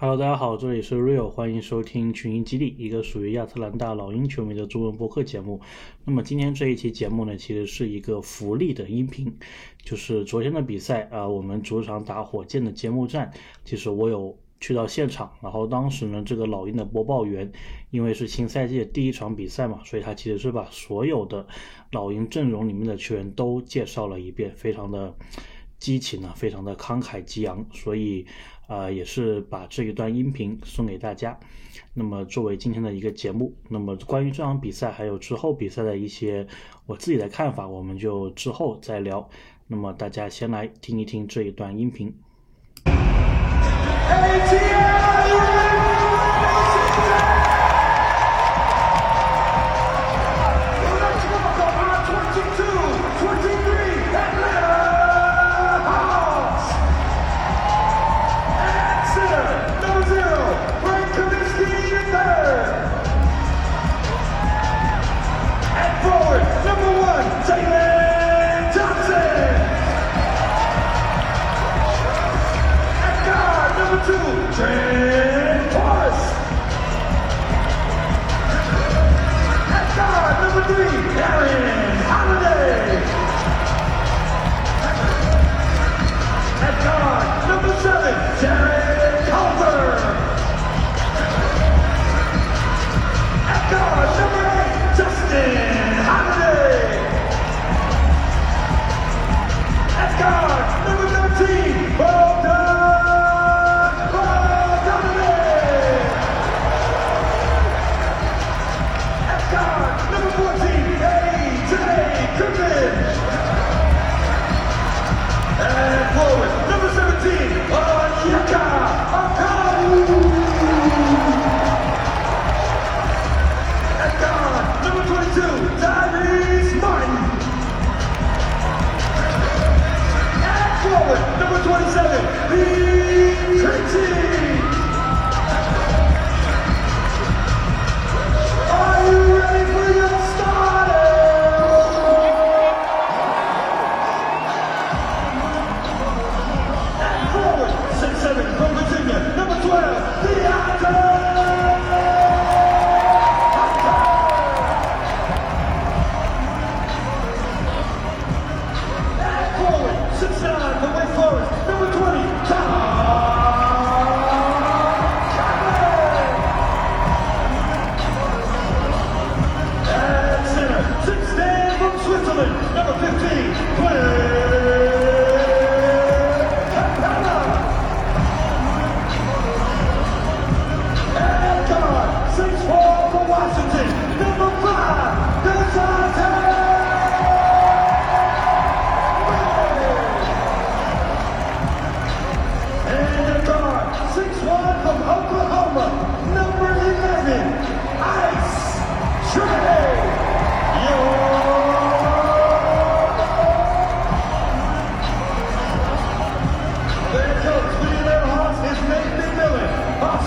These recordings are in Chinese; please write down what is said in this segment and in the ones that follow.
Hello，大家好，这里是 Real，欢迎收听群英基地，一个属于亚特兰大老鹰球迷的中文播客节目。那么今天这一期节目呢，其实是一个福利的音频，就是昨天的比赛啊，我们主场打火箭的揭幕战，其实我有去到现场，然后当时呢，这个老鹰的播报员，因为是新赛季的第一场比赛嘛，所以他其实是把所有的老鹰阵容里面的球员都介绍了一遍，非常的激情呢，非常的慷慨激昂，所以。呃，也是把这一段音频送给大家，那么作为今天的一个节目，那么关于这场比赛还有之后比赛的一些我自己的看法，我们就之后再聊。那么大家先来听一听这一段音频。three, Karen.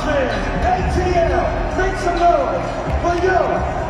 Austin, ATL, make some noise for you.